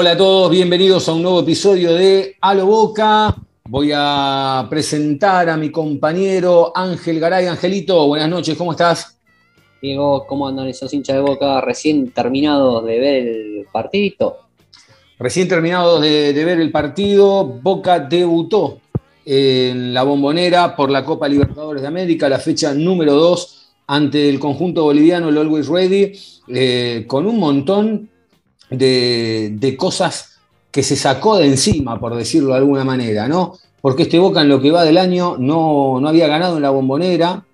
Hola a todos, bienvenidos a un nuevo episodio de A lo Boca. Voy a presentar a mi compañero Ángel Garay. Angelito, buenas noches, ¿cómo estás? Diego, ¿cómo andan esos hinchas de boca recién terminados de ver el partidito? Recién terminado de, de ver el partido, Boca debutó en la bombonera por la Copa Libertadores de América, la fecha número 2 ante el conjunto boliviano, el Always Ready, eh, con un montón de, de cosas que se sacó de encima, por decirlo de alguna manera, ¿no? Porque este Boca en lo que va del año no, no había ganado en la bombonera,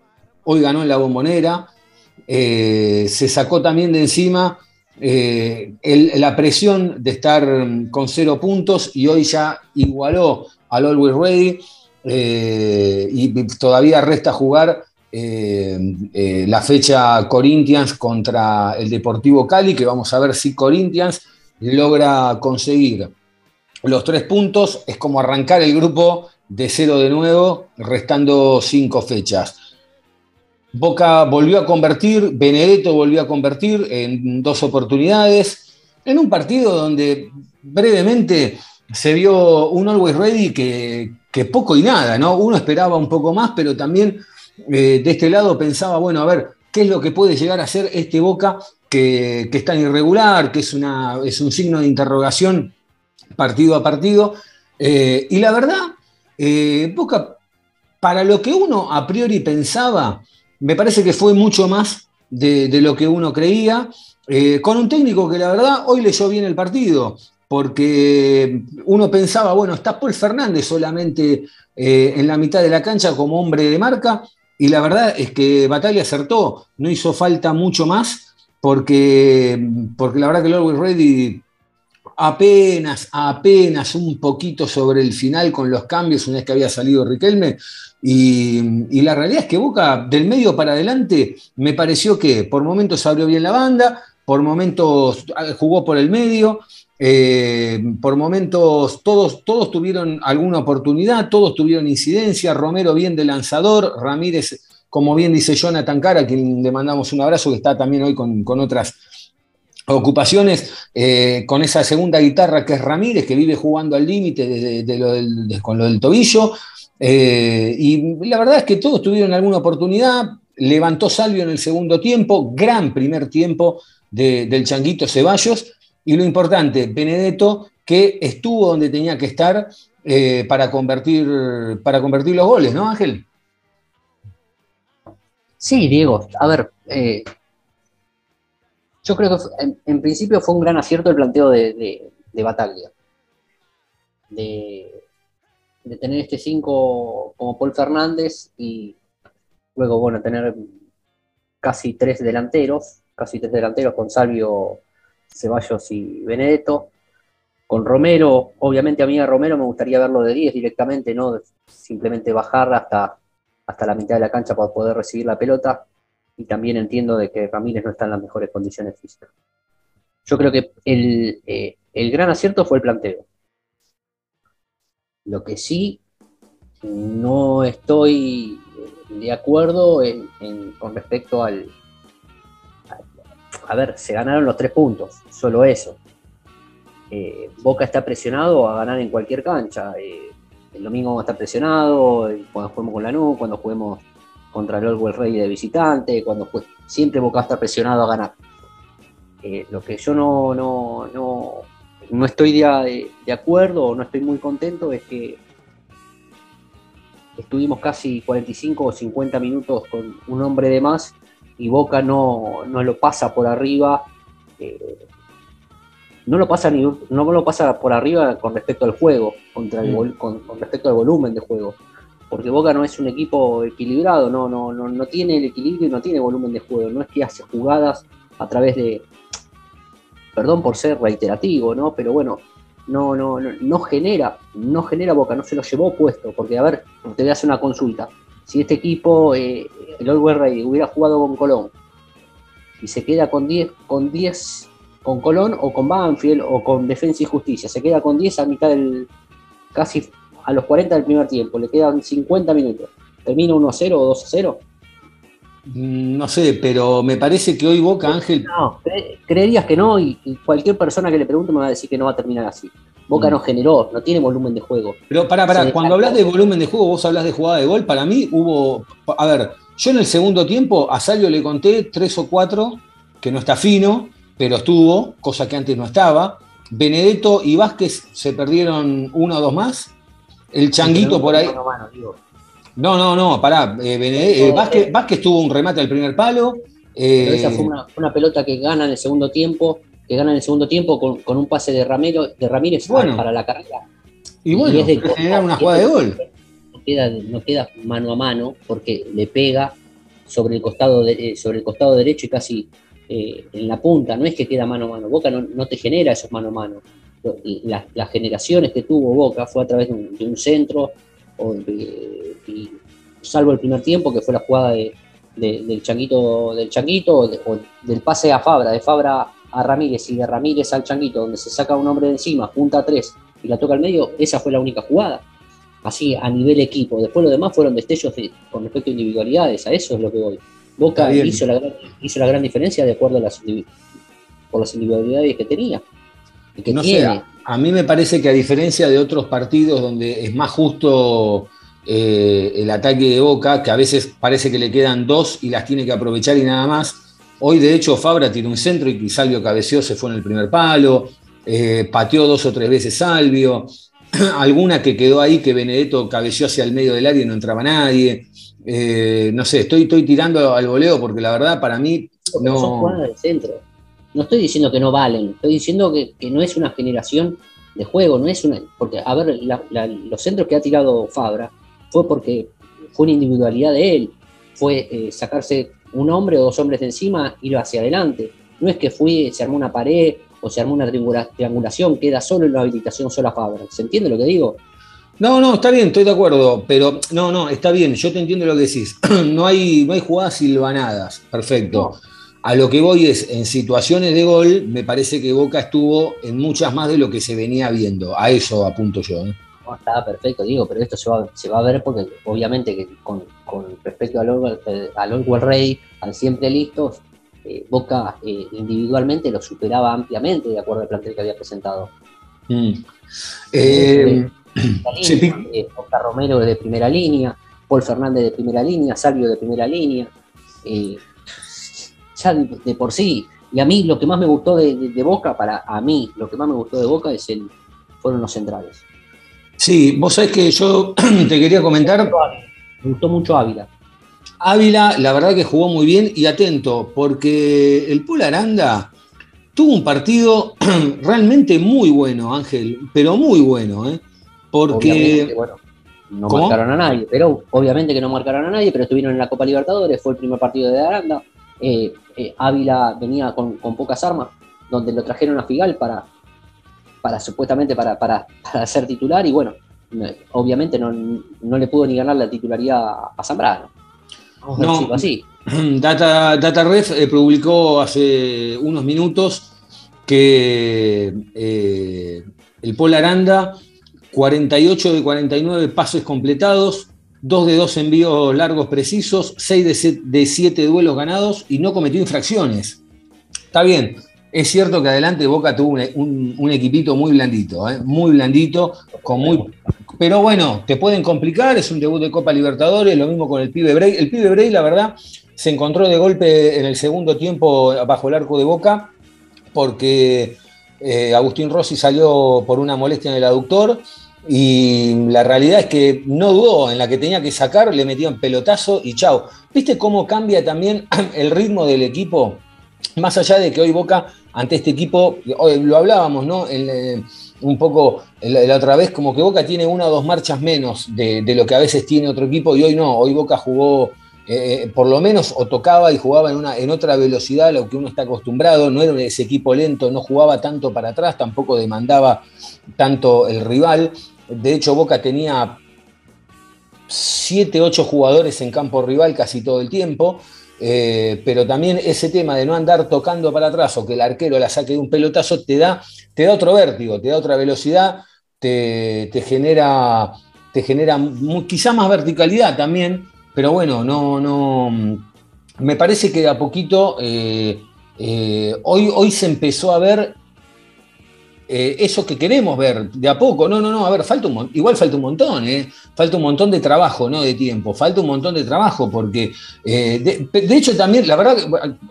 hoy ganó en la bombonera, eh, se sacó también de encima eh, la presión de estar con cero puntos y hoy ya igualó al Always Ready eh, y todavía resta jugar eh, eh, la fecha Corinthians contra el Deportivo Cali, que vamos a ver si Corinthians logra conseguir los tres puntos, es como arrancar el grupo de cero de nuevo, restando cinco fechas. Boca volvió a convertir, Benedetto volvió a convertir en dos oportunidades, en un partido donde brevemente se vio un Always Ready que, que poco y nada, ¿no? Uno esperaba un poco más, pero también eh, de este lado pensaba, bueno, a ver, ¿qué es lo que puede llegar a ser este Boca que, que es tan irregular, que es, una, es un signo de interrogación partido a partido? Eh, y la verdad, eh, Boca, para lo que uno a priori pensaba, me parece que fue mucho más de, lo que uno creía, con un técnico que la verdad hoy leyó bien el partido, porque uno pensaba, bueno, está Paul Fernández solamente en la mitad de la cancha como hombre de marca, y la verdad es que Batalla acertó, no hizo falta mucho más, porque, porque la verdad que el Always Ready apenas, apenas un poquito sobre el final con los cambios una vez que había salido Riquelme. Y, y la realidad es que Boca, del medio para adelante, me pareció que por momentos abrió bien la banda, por momentos ah, jugó por el medio, eh, por momentos todos, todos tuvieron alguna oportunidad, todos tuvieron incidencia, Romero bien de lanzador, Ramírez, como bien dice Jonathan Cara, a quien le mandamos un abrazo, que está también hoy con, con otras ocupaciones, eh, con esa segunda guitarra que es Ramírez, que vive jugando al límite con lo del tobillo. Eh, y la verdad es que todos tuvieron alguna oportunidad. Levantó Salvio en el segundo tiempo, gran primer tiempo de- del Changuito Ceballos. Y lo importante, Benedetto, que estuvo donde tenía que estar eh, para, convertir, para convertir los goles, ¿no, Ángel? Sí, Diego, a ver, eh, yo creo que en, principio fue un gran acierto el planteo de, de, de Bataglia. De, de tener este 5 como Paul Fernández y luego, bueno, tener casi tres delanteros, casi tres delanteros con Salvio, Ceballos y Benedetto. Con Romero, obviamente a mí a Romero me gustaría verlo de 10 directamente, no simplemente bajar hasta, hasta la mitad de la cancha para poder recibir la pelota. Y también entiendo de que Ramírez no está en las mejores condiciones físicas. Yo creo que el, eh, el gran acierto fue el planteo. Lo que sí no estoy eh, de acuerdo con respecto al, a, ver, se ganaron los tres puntos, solo eso. Eh, Boca está presionado a ganar en cualquier cancha. eh, el domingo vamos a estar presionado, eh, cuando juguemos con Lanús, cuando juguemos contra el Orwell Rey de visitante, cuando jue- siempre Boca está presionado a ganar. Lo que yo no, no, no, no estoy de, de acuerdo o no estoy muy contento es que estuvimos casi 45 o 50 minutos con un hombre de más y Boca no, no lo pasa por arriba. eh, no lo pasa ni no lo pasa por arriba con respecto al juego, contra el Mm. vol- con, con respecto al volumen de juego. Porque Boca no es un equipo equilibrado, no, no, no, no tiene el equilibrio y no tiene volumen de juego. No es que hace jugadas a través de, perdón por ser reiterativo, ¿no? Pero bueno, no, no, no, no genera, no genera Boca, no se lo llevó puesto, porque a ver, te voy a hacer una consulta. Si este equipo, eh, el Old Rey, hubiera jugado con Colón y se queda con 10, con 10, con Colón o con Banfield o con Defensa y Justicia, se queda con 10 a mitad del, casi a los 40 del primer tiempo, le quedan 50 minutos. ¿Termina 1 a 0 o 2 a 0? Mm, No sé, pero me parece que hoy Boca, Ángel, No, cre- creerías que no y, y cualquier persona que le pregunte me va a decir que no va a terminar así. Boca Mm. no generó, no tiene volumen de juego. Pero para, para, Sí, cuando hablas de volumen de juego, vos hablas de jugada de gol, para mí hubo, a ver, yo en el segundo tiempo a Salio le conté tres o cuatro, que no está fino, pero estuvo, cosa que antes no estaba. Benedetto y Vázquez se perdieron uno o dos más. El Changuito por ahí. mano, digo. No, no, no, pará. eh, Benede- eh, Vázquez, Vázquez tuvo un remate al primer palo. eh, Pero esa fue una, fue una pelota que gana en el segundo tiempo, que gana en el segundo tiempo con, con un pase de, Ramiro, de Ramírez Bueno. para la carrera. y bueno, y de- una jugada de gol. No queda, no queda mano a mano porque le pega sobre el costado, de- eh, sobre el costado derecho y casi eh, en la punta. No es que queda mano a mano. Boca no, no te genera esos mano a mano. Las, las generaciones que tuvo Boca fue a través de un, de un centro, o de- y salvo el primer tiempo, que fue la jugada de- de- del changuito, del changuito o, de- o del pase a Fabra, de Fabra a Ramírez y de Ramírez al changuito, donde se saca un hombre de encima, punta a tres y la toca al medio, esa fue la única jugada así a nivel equipo. Después lo demás fueron destellos de- con respecto a individualidades, a eso es lo que voy. Boca hizo la, gran, hizo la gran diferencia de acuerdo a las, por las individualidades que tenía que No tiene. a, a mí me parece que a diferencia de otros partidos donde es más justo eh, el ataque de Boca, que a veces parece que le quedan dos y las tiene que aprovechar y nada más, hoy de hecho Fabra tiró un centro y Salvio cabeceó, se fue en el primer palo, eh, pateó dos o tres veces Salvio, alguna que quedó ahí que Benedetto cabeció hacia el medio del área y no entraba nadie. Eh, no sé, estoy, estoy tirando al voleo porque la verdad para mí Porque son no... jugadas de centro. No estoy diciendo que no valen, estoy diciendo que, que no es una generación de juego, no es una. Porque, a ver, la- la- los centros que ha tirado Fabra fue porque fue una individualidad de él, fue eh, sacarse un hombre o dos hombres de encima, ir hacia adelante. No es que fue, se armó una pared o se armó una triangula- triangulación, queda solo en la habilitación sola Fabra. ¿Se entiende lo que digo? No, no, está bien, estoy de acuerdo, pero no, no, está bien, yo te entiendo lo que decís. No hay, no hay jugadas silvanadas, perfecto. No. A lo que voy es, en situaciones de gol, me parece que Boca estuvo en muchas más de lo que se venía viendo. A eso apunto yo. ¿eh? No, está perfecto, digo, pero esto se va, se va a ver porque obviamente que con, con respecto al Orwell, eh, al Rey, al siempre listos, eh, Boca eh, individualmente lo superaba ampliamente de acuerdo al plantel que había presentado. Mm. Eh, Sí, Oscar Romero de primera línea, Paul Fernández de primera línea, Salvio de primera línea, ya de, de por sí. Y a mí lo que más me gustó de, de- de Boca, para a mí lo que más me gustó de Boca es el, fueron los centrales. sí, vos sabés que yo te quería comentar, Me gustó mucho Ávila. Ávila, la verdad que jugó muy bien y atento, porque el Pul Aranda tuvo un partido realmente muy bueno, Ángel, pero muy bueno, ¿eh? porque... Bueno, no ¿Cómo? marcaron a nadie, pero obviamente que no marcaron a nadie, pero estuvieron en la Copa Libertadores, fue el primer partido de Aranda. Eh, eh, Ávila venía con, con pocas armas, donde lo trajeron a Figal para, para supuestamente para, para, para ser titular, y bueno, no- obviamente no, no le pudo ni ganar la titularidad a Zambrano. Vamos a No. decirlo así. Data, DataRef eh, publicó hace unos minutos que el Pol Aranda, 48 de 49 pases completados, 2 de 2 envíos largos precisos, 6 de, se- de 7 duelos ganados y no cometió infracciones. Está bien, es cierto que adelante Boca tuvo un, un- un equipito muy blandito, ¿eh? muy blandito, con muy, pero bueno, te pueden complicar, es un debut de Copa Libertadores, lo mismo con el pibe Bray. El pibe Bray, la verdad, se encontró de golpe en el segundo tiempo bajo el arco de Boca, porque eh, Agustín Rossi salió por una molestia en el aductor, y la realidad es que no dudó, en la que tenía que sacar, le metían pelotazo y chao. ¿Viste cómo cambia también el ritmo del equipo? Más allá de que hoy Boca, ante este equipo, hoy lo hablábamos, ¿no? Eh, un poco la, otra vez, como que Boca tiene una o dos marchas menos de, lo que a veces tiene otro equipo, y hoy no, hoy Boca jugó eh, por lo menos o tocaba y jugaba en, una, en otra velocidad a lo que uno está acostumbrado, no era ese equipo lento, no jugaba tanto para atrás, tampoco demandaba tanto el rival. De hecho, Boca tenía 7, 8 jugadores en campo rival casi todo el tiempo. Eh, pero también ese tema de no andar tocando para atrás o que el arquero la saque de un pelotazo te da, te da otro vértigo, te da otra velocidad, te, genera, te genera quizá más verticalidad también, pero bueno, no, no. Me parece que de a poquito eh, eh, hoy, hoy se empezó a ver eh, eso que queremos ver de a poco. No, no, no, a ver, falta igual falta un montón, ¿eh? falta un montón de trabajo, no de tiempo, falta un montón de trabajo, porque de, hecho también, la verdad,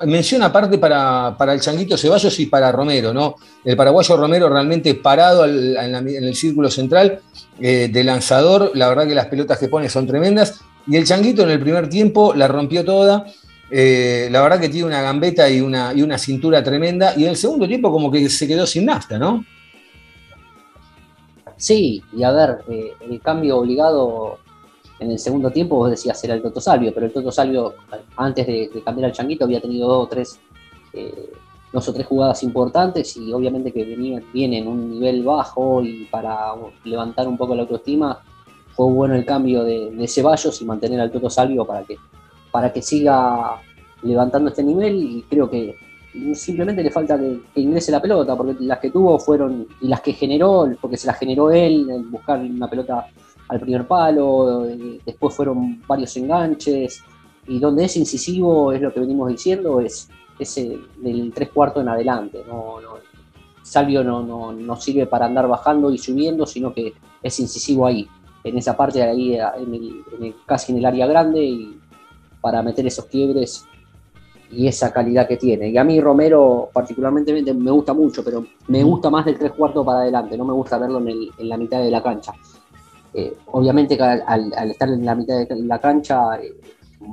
menciona aparte para, para, el Changuito Ceballos y para Romero, ¿no? El paraguayo Romero realmente parado en, el círculo central de lanzador, la verdad que las pelotas que pone son tremendas, y el Changuito en el primer tiempo la rompió toda. Eh, la verdad que tiene una gambeta y una, y una cintura tremenda. Y en el segundo tiempo como que se quedó sin nafta, ¿no? Sí, y a ver, eh, el cambio obligado en el segundo tiempo, vos decías era el Toto Salvio, pero el Toto Salvio, antes de, cambiar al Changuito, había tenido dos o tres, eh, dos o tres jugadas importantes y obviamente que venía, viene en un nivel bajo y para levantar un poco la autoestima, fue bueno el cambio de, Ceballos y mantener al Toto Salvio para que, para que siga levantando este nivel y creo que simplemente le falta que, ingrese la pelota, porque las que tuvo fueron, y las que generó, porque se las generó él, buscar una pelota al primer palo, eh, después fueron varios enganches, y donde es incisivo, es lo que venimos diciendo, es, ese del tres cuartos en adelante. No, Salvio no, no, no sirve para andar bajando y subiendo, sino que es incisivo ahí en esa parte de ahí, en casi en el área grande, y para meter esos quiebres y esa calidad que tiene. Y a mí Romero particularmente me gusta mucho, pero me gusta más del tres cuartos para adelante, no me gusta verlo en, la mitad de la cancha. Eh, obviamente que al, estar en la mitad de la cancha eh,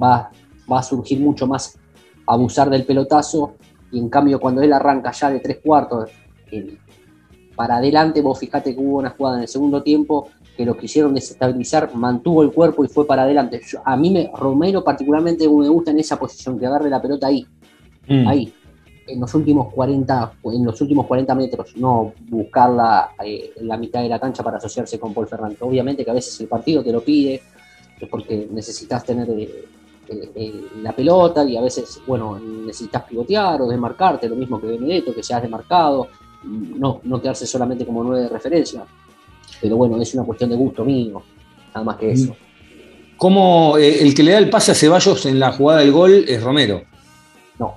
va, va a surgir mucho más abusar del pelotazo y en cambio cuando él arranca ya de tres cuartos eh, para adelante, vos fijate que hubo una jugada en el segundo tiempo que lo quisieron desestabilizar, mantuvo el cuerpo y fue para adelante. a mí, me, Romero particularmente me gusta en esa posición, que agarre la pelota ahí, mm. ahí, en los últimos 40, en los últimos 40 metros, no buscarla eh, en la mitad de la cancha para asociarse con Paul Ferrante. Obviamente que a veces el partido te lo pide, porque necesitas tener eh, eh, la pelota y a veces, bueno, necesitas pivotear o desmarcarte, lo mismo que Benedetto, que seas demarcado, no, no quedarse solamente como nueve de referencia. Pero bueno, es una cuestión de gusto mío, nada más que eso. ¿Cómo eh, el que le da el pase a Ceballos en la jugada del gol es Romero? No.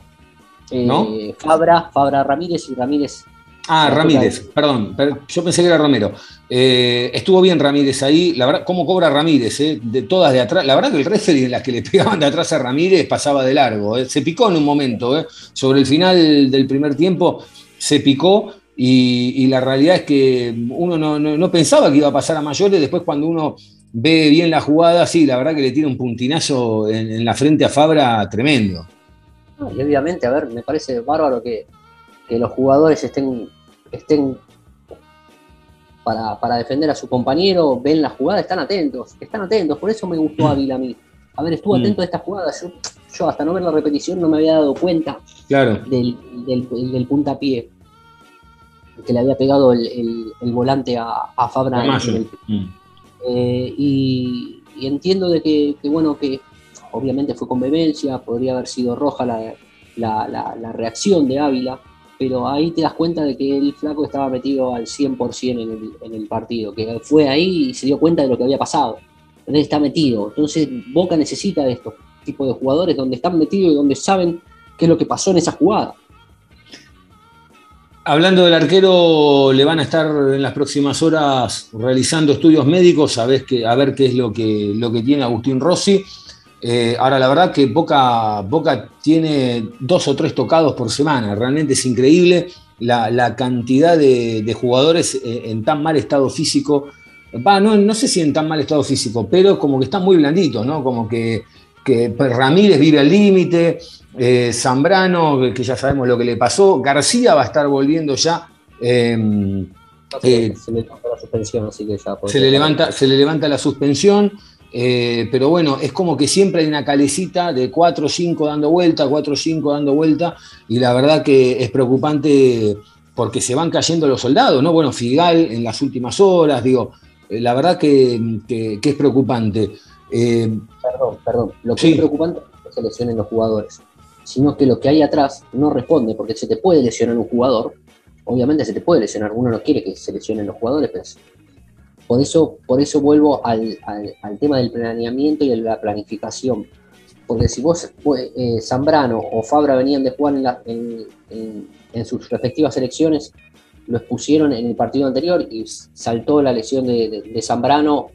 Eh, Fabra, Fabra Ramírez y Ramírez. Ah, Ramírez, perdón, yo pensé que era Romero. Eh, estuvo bien Ramírez ahí, la verdad, ¿cómo cobra Ramírez? De todas de atrás, la verdad que el referee en las que le pegaban de atrás a Ramírez pasaba de largo, se picó en un momento, sobre el final del primer tiempo se picó y, la realidad es que uno no, pensaba que iba a pasar a mayores, después cuando uno ve bien la jugada, sí, la verdad que le tiene un puntinazo en, la frente a Fabra tremendo. y obviamente, a ver, me parece bárbaro que, los jugadores estén, estén para, defender a su compañero, ven la jugada, están atentos, están atentos, por eso me gustó Ávila a mí. A ver, estuvo mm. atento a esta jugada, yo, hasta no ver la repetición no me había dado cuenta claro. del, del, del puntapié que le había pegado el, volante a, Fabra. Mm. Eh, y, entiendo de que, bueno, que obviamente fue con vehemencia, podría haber sido roja la, reacción de Ávila, pero ahí te das cuenta de que el flaco estaba metido al 100% en el, en el partido, que fue ahí y se dio cuenta de lo que había pasado. Entonces está metido. Entonces Boca necesita de estos tipos de jugadores donde están metidos y donde saben qué es lo que pasó en esa jugada. Hablando del arquero, le van a estar en las próximas horas realizando estudios médicos a ver qué, a ver qué es lo que, lo que tiene Agustín Rossi. Eh, ahora, la verdad que Boca, Boca tiene dos o tres tocados por semana. Realmente es increíble la, cantidad de, jugadores eh, en tan mal estado físico. no, no sé si en tan mal estado físico, pero como que están muy blanditos, ¿no? Como que, que Ramírez vive al límite, eh, Zambrano, que ya sabemos lo que le pasó. García va a estar volviendo ya. Em, eh, se le levanta la suspensión, así que ya. Se le, levanta, se le levanta la suspensión. Eh, pero bueno, es como que siempre hay una calecita de 4 o 5 dando vuelta, 4 o 5 dando vuelta, y la verdad que es preocupante porque se van cayendo los soldados, ¿no? Bueno, Figal en las últimas horas, digo, la verdad que, que- que es preocupante. Eh, Perdón, perdón. Lo que Sí. es preocupante es que se lesionen los jugadores, sino que lo que hay atrás no responde, porque se te puede lesionar un jugador. Obviamente se te puede lesionar, uno no quiere que se lesionen los jugadores, pero por eso, por eso vuelvo al, al- al tema del planeamiento y de la planificación. Porque si vos, pues, eh, Zambrano o Fabra venían de jugar en, la- en- en- en sus respectivas selecciones, lo expusieron en el partido anterior y saltó la lesión de Zambrano.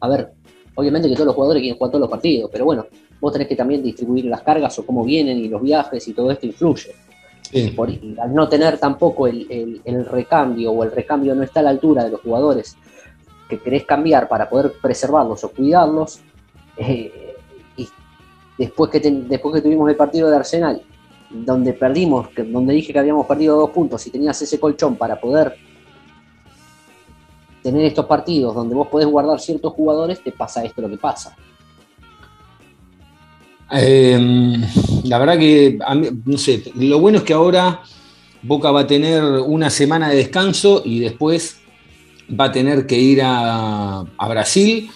A ver, obviamente que todos los jugadores quieren jugar todos los partidos, pero bueno, vos tenés que también distribuir las cargas o cómo vienen y los viajes y todo esto influye. sí. Por- y al no tener tampoco el, el- el recambio o el recambio no está a la altura de los jugadores que querés cambiar para poder preservarlos o cuidarlos, eh, y después que, ten- después que tuvimos el partido de Arsenal, donde perdimos, donde dije que habíamos perdido dos puntos y tenías ese colchón para poder tener estos partidos donde vos podés guardar ciertos jugadores, te pasa esto lo que pasa. Eh, la verdad que, no sé, lo bueno es que ahora Boca va a tener una semana de descanso y después va a tener que ir a, a Brasil,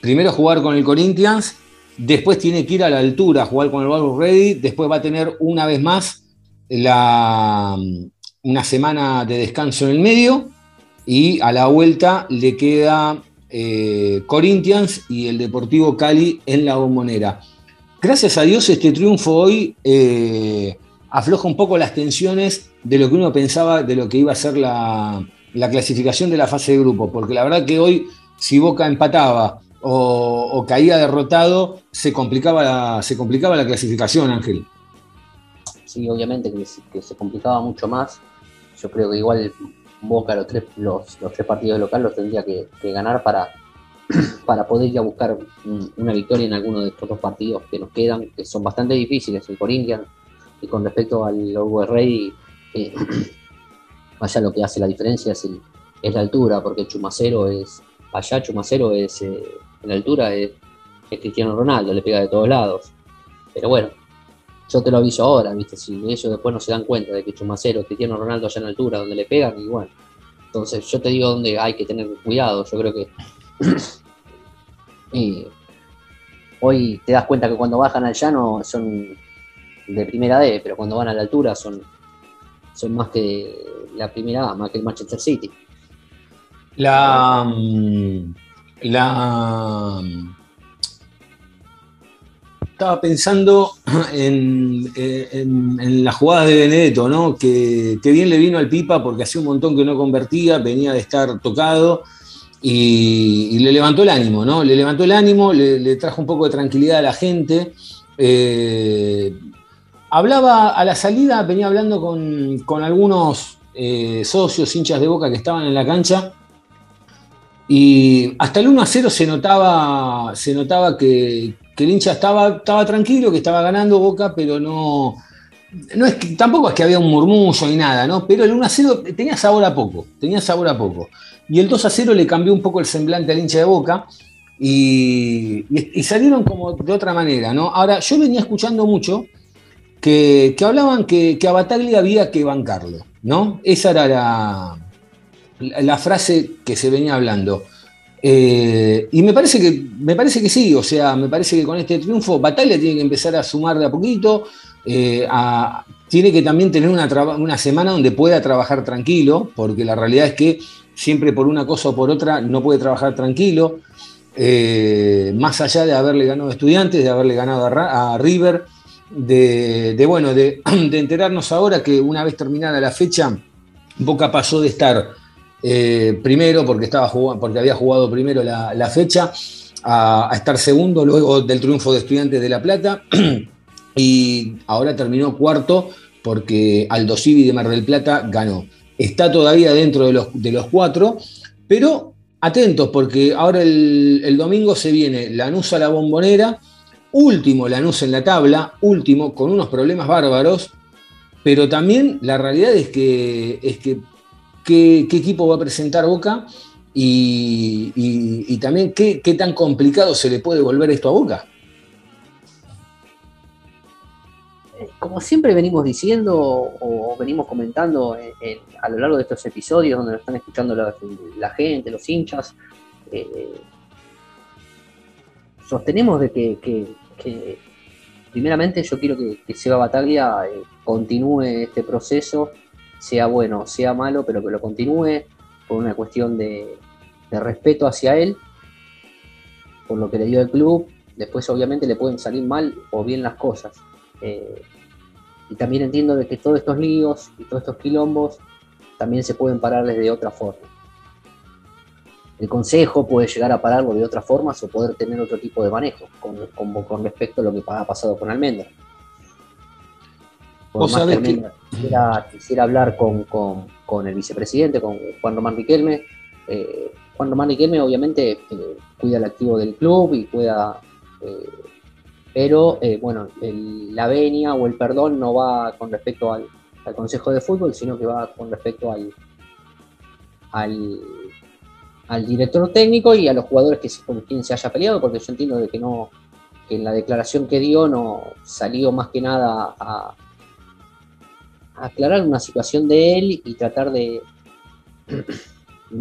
primero jugar con el Corinthians, después tiene que ir a la altura jugar con el Valve Ready, después va a tener una vez más la, una semana de descanso en el medio y a la vuelta le queda eh, Corinthians y el Deportivo Cali en la bombonera. Gracias a Dios este triunfo hoy eh, afloja un poco las tensiones de lo que uno pensaba de lo que iba a ser la, la clasificación de la fase de grupo, porque la verdad que hoy si Boca empataba o, caía derrotado, se complicaba, la, se complicaba la clasificación, Ángel. Sí, obviamente que se complicaba mucho más. Yo creo que igual Boca los tres, los, los tres partidos local los tendría que, ganar para, para poder ir a buscar un- una victoria en alguno de estos dos partidos que nos quedan, que son bastante difíciles, el Corinthians y con respecto al Orwell Rey, eh, allá lo que hace la diferencia es, es la altura, porque Chumacero es, allá Chumacero es, eh, en la altura es, es Cristiano Ronaldo, le pega de todos lados. Pero bueno, yo te lo aviso ahora, ¿viste? Si ellos después no se dan cuenta de que Chumacero, Cristiano Ronaldo allá en altura, donde le pegan, bueno. Entonces, yo te digo donde hay que tener cuidado. Yo creo que. hoy te das cuenta que cuando bajan al llano son de primera D, pero cuando van a la altura son, son más que la primera A, más que el Manchester City. La. mm, La. Estaba pensando en, en- en la jugada de Benedetto, ¿no? Que, que bien le vino al Pipa porque hacía un montón que no convertía, venía de estar tocado y, le levantó el ánimo, ¿no? Le levantó el ánimo, le, le trajo un poco de tranquilidad a la gente. Eh, hablaba a la salida, venía hablando con, con algunos eh, socios, hinchas de boca que estaban en la cancha. Y hasta el 1 a 0 se notaba, se notaba que, que el hincha estaba, estaba tranquilo, que estaba ganando Boca, pero no, no es que, tampoco es que había un murmullo ni nada, ¿no? Pero el 1 a 0 tenía sabor a poco, tenía sabor a poco. Y el 2 a 0 le cambió un poco el semblante al hincha de Boca y, y- salieron como de otra manera, ¿no? Ahora, yo venía escuchando mucho que, que hablaban que, que a Bataglia había que bancarlo, ¿no? Esa era la, la, frase que se venía hablando. Eh, y me parece, que, me parece que sí, o sea, me parece que con este triunfo Bataglia tiene que empezar a sumar de a poquito, eh, tiene que también tener una, semana donde pueda trabajar tranquilo, porque la realidad es que siempre por una cosa o por otra no puede trabajar tranquilo, eh, más allá de haberle ganado a estudiantes, de haberle ganado a, River, de, bueno, de enterarnos ahora que una vez terminada la fecha, Boca pasó de estar eh, primero porque, estaba porque había jugado primero la, fecha, a, a estar segundo luego del triunfo de Estudiantes de La Plata y ahora terminó cuarto porque Aldo Civi de Mar del Plata ganó. Está todavía dentro de los, de los cuatro, pero atentos porque ahora el, el domingo se viene Lanús a la bombonera, último Lanús en la tabla, último con unos problemas bárbaros, pero también la realidad es que, es que ¿qué, equipo va a presentar Boca? Y, también ¿qué, tan complicado se le puede volver esto a Boca. Eh, Como siempre venimos diciendo o, venimos comentando en- a lo largo de estos episodios donde nos están escuchando la, gente, los hinchas, eh, sostenemos de que primeramente yo quiero que, que Seba Bataglia eh, continúe este proceso, sea bueno, sea malo, pero que lo continúe por una cuestión de, de respeto hacia él, por lo que le dio el club. Después obviamente le pueden salir mal o bien las cosas. Eh, y también entiendo de que todos estos líos y todos estos quilombos también se pueden parar de otra forma. El consejo puede llegar a pararlo de otras formas o poder tener otro tipo de manejo con, con- con respecto a lo que ha pasado con Almendra. Por más que que- quisiera, quisiera hablar con, con- con el vicepresidente, con Juan Román Riquelme, eh, Juan Román Riquelme obviamente eh, cuida el activo del club y cuida eh, pero bueno, el- la venia o el perdón no va con respecto al, al Consejo de Fútbol, sino que va con respecto al, al, al director técnico y a los jugadores que con quien se haya peleado, porque yo entiendo de que no que en la declaración que dio no salió más que nada a aclarar una situación de él y tratar de,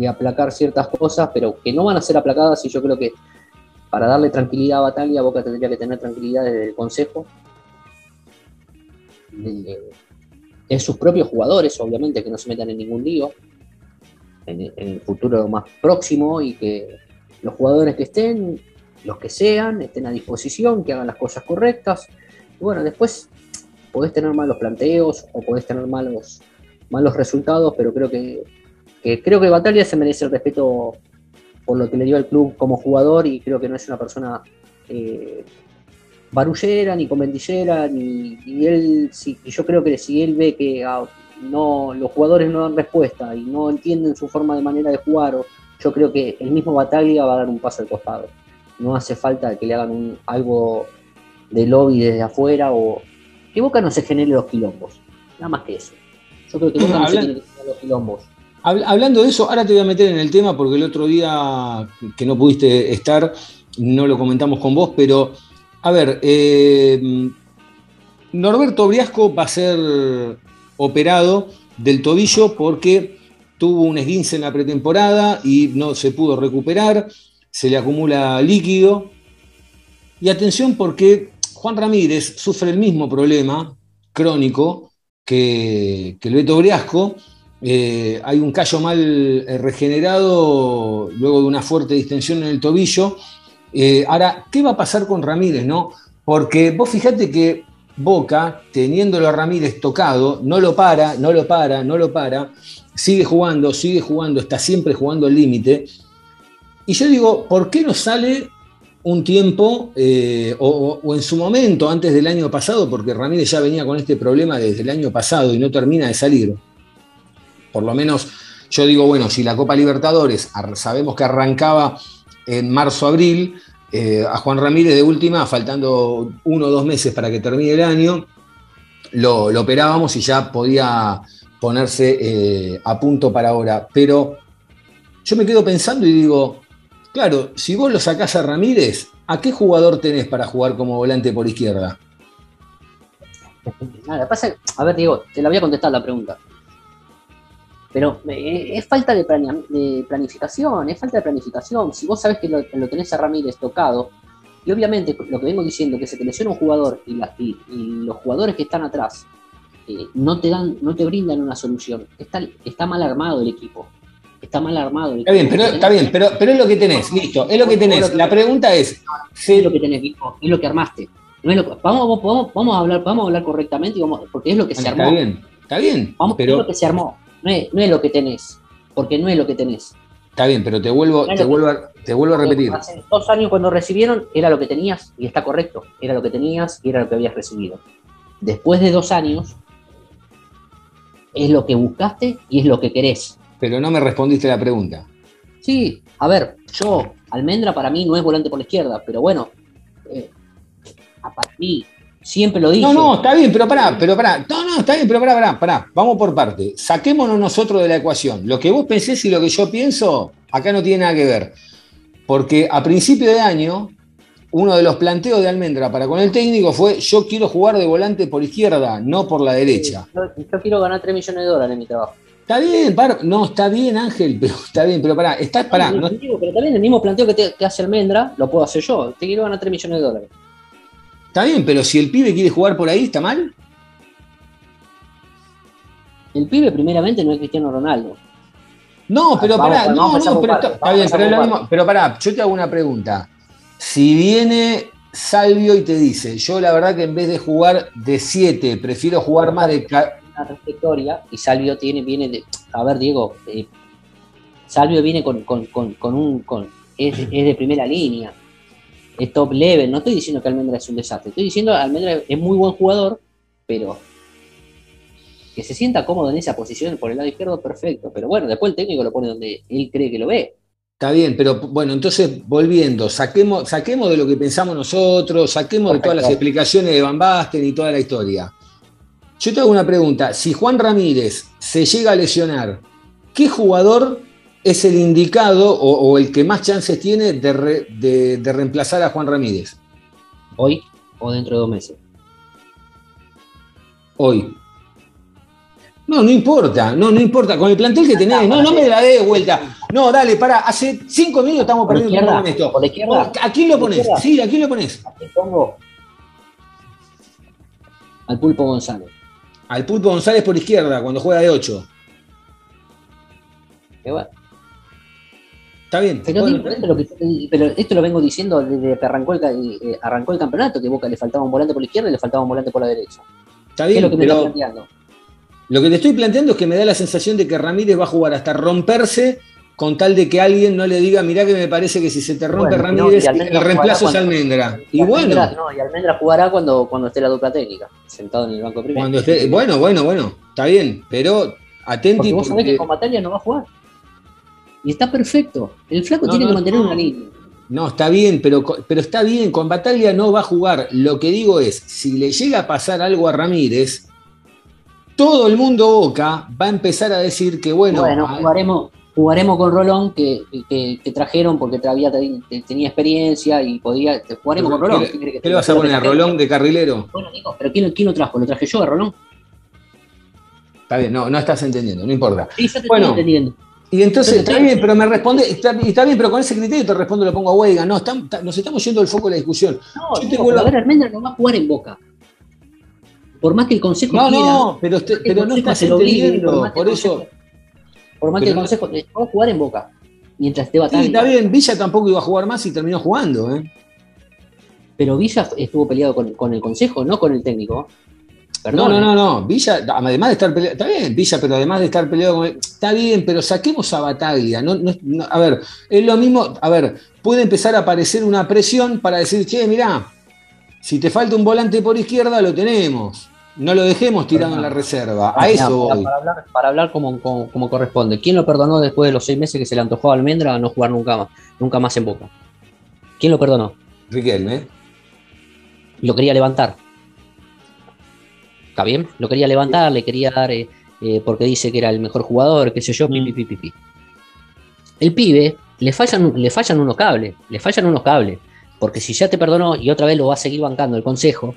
aplacar ciertas cosas, pero que no van a ser aplacadas y yo creo que para darle tranquilidad a Bataglia, Boca tendría que tener tranquilidad desde el Consejo, de, de sus propios jugadores, obviamente, que no se metan en ningún lío en el futuro más próximo y que los jugadores que estén, los que sean, estén a disposición, que hagan las cosas correctas. Y bueno, después podés tener malos planteos o podés tener malos, malos resultados, pero creo que, que creo que Bataglia se merece el respeto por lo que le dio al club como jugador y creo que no es una persona eh, barullera ni conventillera ni él si, yo creo que si él ve que ah, no los jugadores no dan respuesta y no entienden su forma de manera de jugar yo creo que el mismo Bataglia va a dar un paso al costado. No hace falta que le hagan un- algo de lobby desde afuera o que Boca no se genere los quilombos nada más que eso yo creo que Boca no se generar los quilombos Habl- Hablando de eso, ahora te voy a meter en el tema porque el otro día que no pudiste estar, no lo comentamos con vos, pero a ver, eh, Norberto Briasco va a ser operado del tobillo porque tuvo un esguince en la pretemporada y no se pudo recuperar, se le acumula líquido. Y atención porque Juan Ramírez sufre el mismo problema crónico que, que el Beto Briasco. Eh, hay un callo mal eh, regenerado luego de una fuerte distensión en el tobillo. Eh, ahora, ¿qué va a pasar con Ramírez? No? Porque vos fijate que Boca, teniéndolo a Ramírez tocado, no lo para, no lo para, no lo para, sigue jugando, sigue jugando, está siempre jugando al límite. Y yo digo, ¿por qué no sale un tiempo, eh, o, en su momento, antes del año pasado, porque Ramírez ya venía con este problema desde el año pasado y no termina de salir? Por lo menos yo digo, bueno, si la Copa Libertadores sabemos que arrancaba en marzo-abril, eh, a Juan Ramírez de última, faltando uno o dos meses para que termine el año, lo, lo operábamos y ya podía ponerse eh, a punto para ahora. Pero yo me quedo pensando y digo, claro, si vos lo sacás a Ramírez, ¿a qué jugador tenés para jugar como volante por izquierda? Nada, pasa, a ver, Diego, te la voy a contestar la pregunta. Pero eh, es falta de, planificación, es falta de planificación. Si vos sabés que lo, tenés a Ramírez tocado, y obviamente lo que vengo diciendo, que se te lesiona un jugador y, la- y- los jugadores que están atrás eh, no te dan, no te brindan una solución. Está mal armado el equipo. Está mal armado Está bien, pero, está bien, pero, pero es lo que tenés, listo, es lo que tenés. La pregunta es, es lo que tenés, Vico, es lo que armaste. No es lo que- vamos, vamos, vamos a hablar, vamos a hablar correctamente y vamos, porque es lo que se armó. está bien, está bien, Vamos, es pero lo que se armó. No es, no es lo que tenés. Porque no es lo que tenés. está bien, pero te vuelvo, Claro te vuelvo, a, te vuelvo a repetir. Hace dos años cuando recibieron, era lo que tenías, y está correcto. Era lo que tenías y era lo que habías recibido. Después de dos años, es lo que buscaste y es lo que querés. Pero no me respondiste la pregunta. Sí, a ver, yo, Almendra para mí no es volante por la izquierda, pero bueno, eh, para mí, siempre lo dije. No, no, está bien, pero pará, pero pará. No, no, está bien, pero pará, pará, pará. Vamos por parte. Saquémonos nosotros de la ecuación. Lo que vos pensés y lo que yo pienso, acá no tiene nada que ver. Porque a principio de año, uno de los planteos de Almendra para con el técnico fue: Yo quiero jugar de volante por izquierda, no por la derecha. Yo, yo quiero ganar 3 millones de dólares en mi trabajo. Está bien, no, está bien, Ángel, pero está bien, pero pará, está, pará, No, no- digo, pero también el mismo planteo que, te- que hace Almendra lo puedo hacer yo. Te quiero ganar 3 millones de dólares. está bien, pero si el pibe quiere jugar por ahí, ¿está mal? El pibe, primeramente, no es Cristiano Ronaldo. No, pero Vamos, pará, vamos no, no, pero está, bien, pero, es por lo mismo, pero pará, yo te hago una pregunta. Si viene Salvio y te dice, yo la verdad que en vez de jugar de 7, prefiero jugar más de... Una trayectoria y Salvio tiene, viene de. A ver, Diego, eh, Salvio viene con, con, con, con un. Con, es, es de primera línea. Es top level. No estoy diciendo que Almendra es un desastre. Estoy diciendo que Almendra es muy buen jugador, pero que se sienta cómodo en esa posición por el lado izquierdo, perfecto. Pero bueno, después el técnico lo pone donde él cree que lo ve. Está bien, pero bueno, entonces volviendo, saquemos, saquemos de lo que pensamos nosotros, saquemos de todas las explicaciones de Van Basten y toda la historia. Yo te hago una pregunta, si Juan Ramírez se llega a lesionar, ¿qué jugador es el indicado o, o el que más chances tiene de, re- de- de reemplazar a Juan Ramírez Hoy o dentro de dos meses. hoy? No, no importa, no, no importa, con el plantel que tenés, no, no me la dé de vuelta. No, dale, pará, hace cinco minutos estamos Por perdiendo izquierda. con esto. Por la izquierda. ¿A quién lo pones? Sí, ¿a quién lo pones? Aquí pongo al Pulpo González. Al Pulpo González por izquierda, cuando juega de 8. Que bueno, Está bien. Pero, Bueno, esto es lo que- pero esto lo vengo diciendo desde que arrancó el, ca- eh, arrancó el campeonato, que Boca le faltaba un volante por la izquierda y le faltaba un volante por la derecha. está ¿Qué es bien, lo que me está pero planteando? lo que te estoy planteando es que me da la sensación de que Ramírez va a jugar hasta romperse con tal de que alguien no le diga, mirá que me parece que si se te rompe Bueno, no, Ramírez, Almendra el reemplazo es Almendra. Y Y Almendra, bueno, no, y Almendra jugará cuando, cuando esté la dupla técnica, sentado en el banco primero. cuando esté, bueno, bueno, bueno, está bien, pero atenti porque vos sabés que con Batalla no va a jugar. Y está perfecto. El flaco No, tiene no, que mantener no. una línea. No, está bien, pero, pero está bien, con Bataglia no va a jugar. Lo que digo es, si le llega a pasar algo a Ramírez, todo el mundo Boca va a empezar a decir que, bueno, Bueno, a- jugaremos, jugaremos con Rolón que, que, que trajeron porque te- tenía experiencia y podía. Jugaremos con Rolón. ¿qué, le vas a poner a Rolón de carrilero? Bueno, Nico, pero ¿quién, quién lo trajo? ¿Lo traje yo a Rolón? Está bien, no, no estás entendiendo, no importa. Sí, yo te Bueno, estoy entendiendo. Y entonces, Pero está está- bien, pero me responde, está, está bien, pero con ese criterio te respondo, lo pongo a Weiga. No, estamos- está- nos estamos yendo del foco de la discusión. No, Yo te Nico, vuelvo pero a- ver, Almendra no va a jugar en Boca. Por más que el consejo No, quiera. no, pero, usted- por pero no estás entendiendo. Por el eso, consejo- Por más que el no- consejo va a jugar en Boca. Mientras esté sí, Bataglia. está bien, Villa tampoco iba a jugar más y terminó jugando, ¿eh? Pero Villa estuvo peleado con, con el consejo, no con el técnico. No, Perdón. no, ¿eh? no, no. Villa, además de estar peleado, está bien, Villa, pero además de estar peleado con está bien, pero saquemos a Bataglia. No, no- no- a ver, es lo mismo, a ver, puede empezar a aparecer una presión para decir, che, mirá, si te falta un volante por izquierda, lo tenemos. No lo dejemos tirado en la reserva. A eso para, voy. para hablar, para hablar como, como, como corresponde. ¿Quién lo perdonó después de los seis meses que se le antojó a Almendra a no jugar nunca más, nunca más en Boca? ¿Quién lo perdonó? Riquelme. Lo quería levantar. ¿Está bien? Lo quería levantar, le quería dar eh, eh, porque dice que era el mejor jugador, qué sé yo, pi, Mm. pi, pi, pi, pi. El pibe, le fallan, le fallan unos cables, le fallan unos cables. Porque si ya te perdonó y otra vez lo va a seguir bancando el consejo,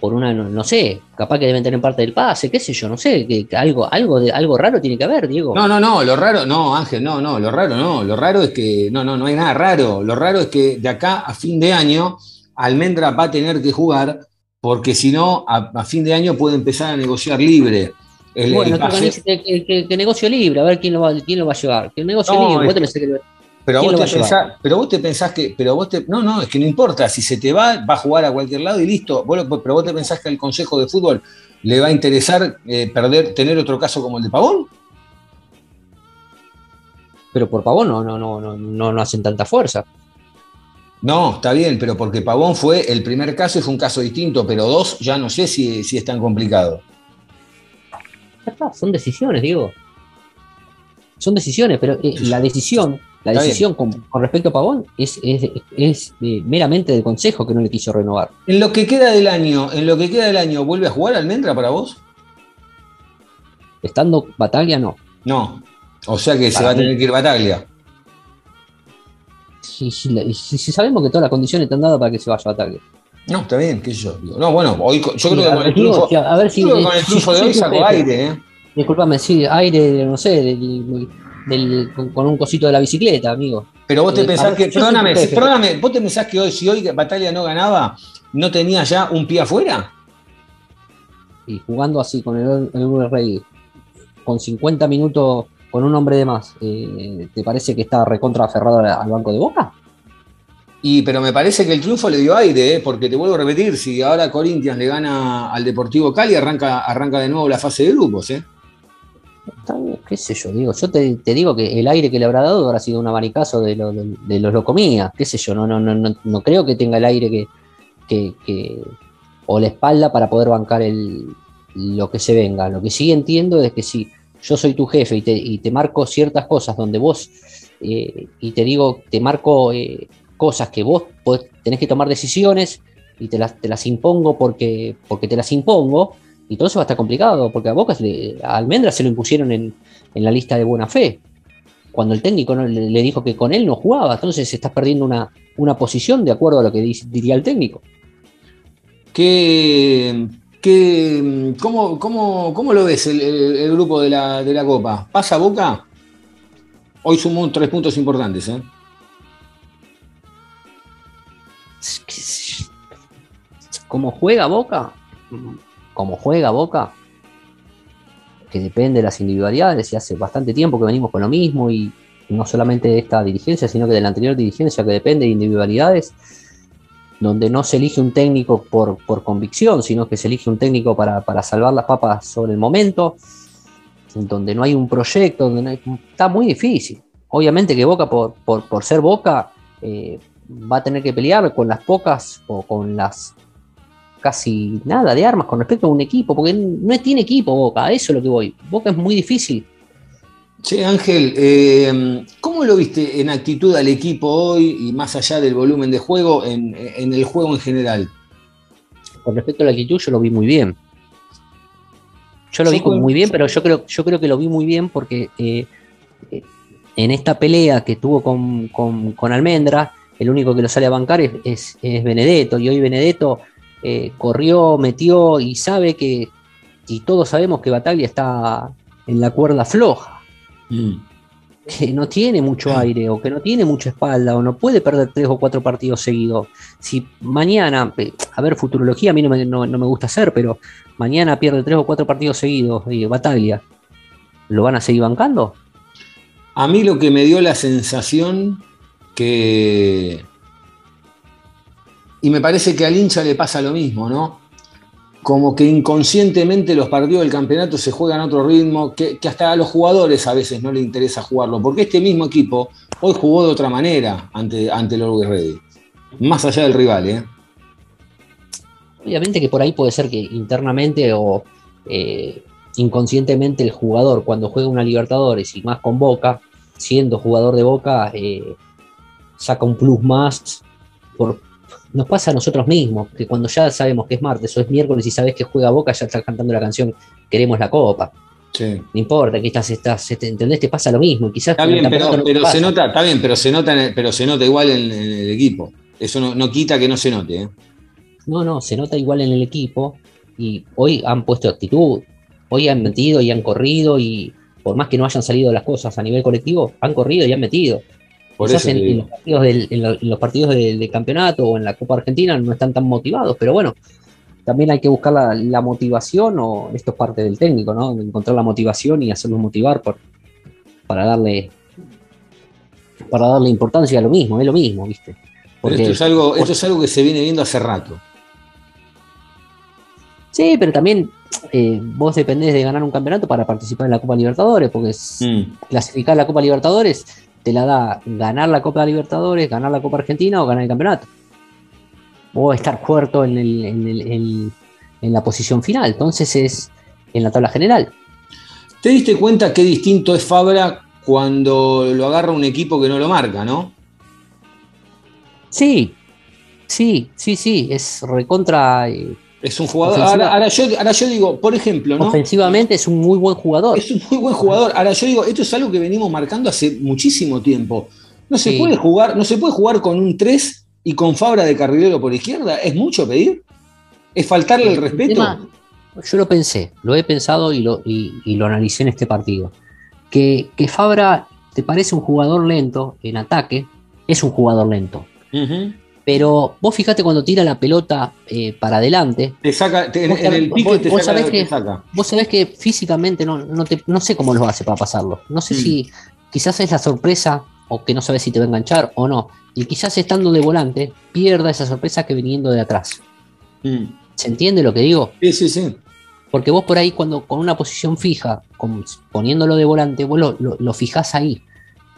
por una, no, no sé, capaz que deben tener parte del pase, qué sé yo, no sé, que, que algo, algo, de, algo raro tiene que haber, Diego. No, no, no, lo raro, no, Ángel, no, no, lo raro no, lo raro es que, no, no, no hay nada raro, lo raro es que de acá a fin de año Almendra va a tener que jugar porque si no, a, a fin de año puede empezar a negociar libre. El, bueno, el que, negocio libre, a ver quién lo va, quién lo va a llevar. Que negocio No, libre, es- vos te pensás que pero, ¿quién vos te pensás, pero vos te pensás que, pero vos te, no, no, es que no importa, si se te va, va a jugar a cualquier lado y listo. Vos pero vos te pensás que al Consejo de Fútbol le va a interesar eh, perder, tener otro caso como el de Pavón. pero por pavón no, no, no, no, no, no hacen tanta fuerza. No, está bien, pero porque Pavón fue el primer caso y fue un caso distinto, pero dos ya no sé si, si es tan complicado. Ya está, son decisiones, digo. Son decisiones, pero eh, la decisión, la Está decisión con, con respecto a Pavón es, es, es, eh, meramente del consejo que no le quiso renovar. En lo que queda del año, en lo que queda del año, ¿vuelve a jugar Almendra para vos? Estando Bataglia, no. No. O sea que se va a tener que ir Bataglia. si, si- y si- sabemos que todas las condiciones están dadas para que se vaya a ataque. No, está bien, qué sé yo. digo. No, bueno, hoy yo creo que con el triunfo, si- a ver si. yo creo que con el si- triunfo de hoy sacó aire, ¿eh? Disculpame, sí, aire, no sé, del- del- con, con un cosito de la bicicleta, amigo. Pero vos te Eh, pensás que, perdóname, perdóname, vos te pensás que hoy, si hoy Batalla no ganaba, no tenía ya un pie afuera? Y jugando así con el, el Rey, con 50 minutos con un hombre de más, eh, ¿te parece que está recontra aferrado al, al banco de boca? Y, pero me parece que el triunfo le dio aire, ¿eh? porque te vuelvo a repetir, si ahora Corinthians le gana al Deportivo Cali, arranca, arranca de nuevo la fase de grupos, ¿eh? Qué sé yo, digo, yo te, te digo que el aire que le habrá dado habrá sido un abanicazo de, lo- de- de los locomías, qué sé yo, no, no, no, no, no creo que tenga el aire que, que- que- o la espalda para poder bancar el, lo que se venga. Lo que sí entiendo es que si yo soy tu jefe y te, y te marco ciertas cosas donde vos, eh, y te digo, te marco eh, cosas que vos podés- tenés que tomar decisiones y te las, te las impongo porque, porque te las impongo, y todo eso va a estar complicado, porque a Boca, se le- a Almendra se lo impusieron en, en la lista de buena fe, cuando el técnico no- le, le dijo que con él no jugaba, entonces estás perdiendo una, una posición de acuerdo a lo que dice- diría el técnico. ¿Qué, qué- cómo, cómo- cómo lo ves el, el- el grupo de la, de la Copa? ¿Pasa Boca? Hoy sumó tres puntos importantes, ¿eh? ¿Cómo juega Boca? Como juega Boca, que depende de las individualidades, y hace bastante tiempo que venimos con lo mismo, y no solamente de esta dirigencia, sino que de la anterior dirigencia, que depende de individualidades, donde no se elige un técnico por, por convicción, sino que se elige un técnico para, para salvar las papas sobre el momento, donde no hay un proyecto, donde está muy difícil. Obviamente que Boca, por, por, por ser Boca, eh, va a tener que pelear con las pocas o con las casi nada de armas con respecto a un equipo, porque no tiene equipo Boca, a eso es lo que voy. Boca es muy difícil. Che, Ángel, eh, ¿cómo lo viste en actitud al equipo hoy y más allá del volumen de juego, en, en el juego en general? Con respecto a la actitud, yo lo vi muy bien. Yo lo vi como muy bien, pero yo creo, yo creo que lo vi muy bien porque eh, eh, en esta pelea que tuvo con, con- con Almendra, el único que lo sale a bancar es, es- es Benedetto. Y hoy Benedetto eh, corrió, metió y sabe que, y todos sabemos que Bataglia está en la cuerda floja. que no tiene mucho aire o que no tiene mucha espalda o no puede perder tres o cuatro partidos seguidos. Si mañana, eh, a ver, futurología a mí no me, no- no me gusta hacer, pero mañana pierde tres o cuatro partidos seguidos y Bataglia, ¿lo van a seguir bancando? A mí lo que me dio la sensación que... Y me parece que al hincha le pasa lo mismo, ¿no? Como que inconscientemente los partidos del campeonato se juegan a otro ritmo, que, hasta a los jugadores a veces no les interesa jugarlo, porque este mismo equipo hoy jugó de otra manera ante, ante el Always Ready, más allá del rival, ¿eh? Obviamente que por ahí puede ser que internamente o eh, inconscientemente el jugador cuando juega una Libertadores y más con Boca, siendo jugador de Boca, eh, saca un plus más. Por, nos pasa a nosotros mismos, que cuando ya sabemos que es martes o es miércoles y sabes que juega Boca, ya estás cantando la canción Queremos la Copa. Sí. No importa que estás, estás, este, ¿entendés? Te pasa lo mismo. Quizás Está bien, pero, no se nota, está bien, pero se nota, en el- pero se nota igual en, en el equipo. Eso no, no quita que no se note, ¿eh? No, no, se nota igual en el equipo y hoy han puesto actitud, hoy han metido y han corrido y por más que no hayan salido las cosas a nivel colectivo, han corrido y han metido. Por Quizás eso en, los partidos, del, en lo- en los partidos de, de campeonato o en la Copa Argentina no están tan motivados, pero bueno, también hay que buscar la, la motivación o esto es parte del técnico, ¿no? Encontrar la motivación y hacerlos motivar por, para darle para darle importancia a lo mismo, es lo mismo, ¿viste? Pero Porque- esto es, algo, esto es algo que se viene viendo hace rato. Sí, pero también eh, vos dependés de ganar un campeonato para participar en la Copa Libertadores, porque Mm. clasificar la Copa Libertadores te la da ganar la Copa Libertadores, ganar la Copa Argentina o ganar el campeonato. O estar cuarto en, el- en el- en- en la posición final. Entonces es en la tabla general. ¿Te diste cuenta qué distinto es Fabra cuando lo agarra un equipo que no lo marca, no? Sí, sí, sí, sí. Es recontra. eh, Es un jugador. Ahora, ahora yo, ahora yo digo, por ejemplo, ¿no? Ofensivamente es un muy buen jugador. Es un muy buen jugador. Ahora yo digo, esto es algo que venimos marcando hace muchísimo tiempo. No se Sí. puede jugar, no se puede jugar con un 3 y con Fabra de carrilero por izquierda. ¿Es mucho pedir? ¿Es faltarle el El respeto? tema- yo lo pensé, lo he pensado y lo, y, y lo analicé en este partido. Que, que Fabra te parece un jugador lento en ataque, es un jugador lento. Ujú. Pero vos fijate cuando tira la pelota eh, para adelante, Te saca, te- en, el pique vos- te vos saca, sabés te que- saca. vos sabés que físicamente no, no, te- no sé cómo lo hace para pasarlo. No sé Mm. si quizás es la sorpresa o que no sabes si te va a enganchar o no. Y quizás estando de volante pierda esa sorpresa que viniendo de atrás. Mm. ¿Se entiende lo que digo? Sí, sí, sí. Porque vos por ahí cuando con una posición fija, con- poniéndolo de volante, vos lo, lo- lo fijás ahí.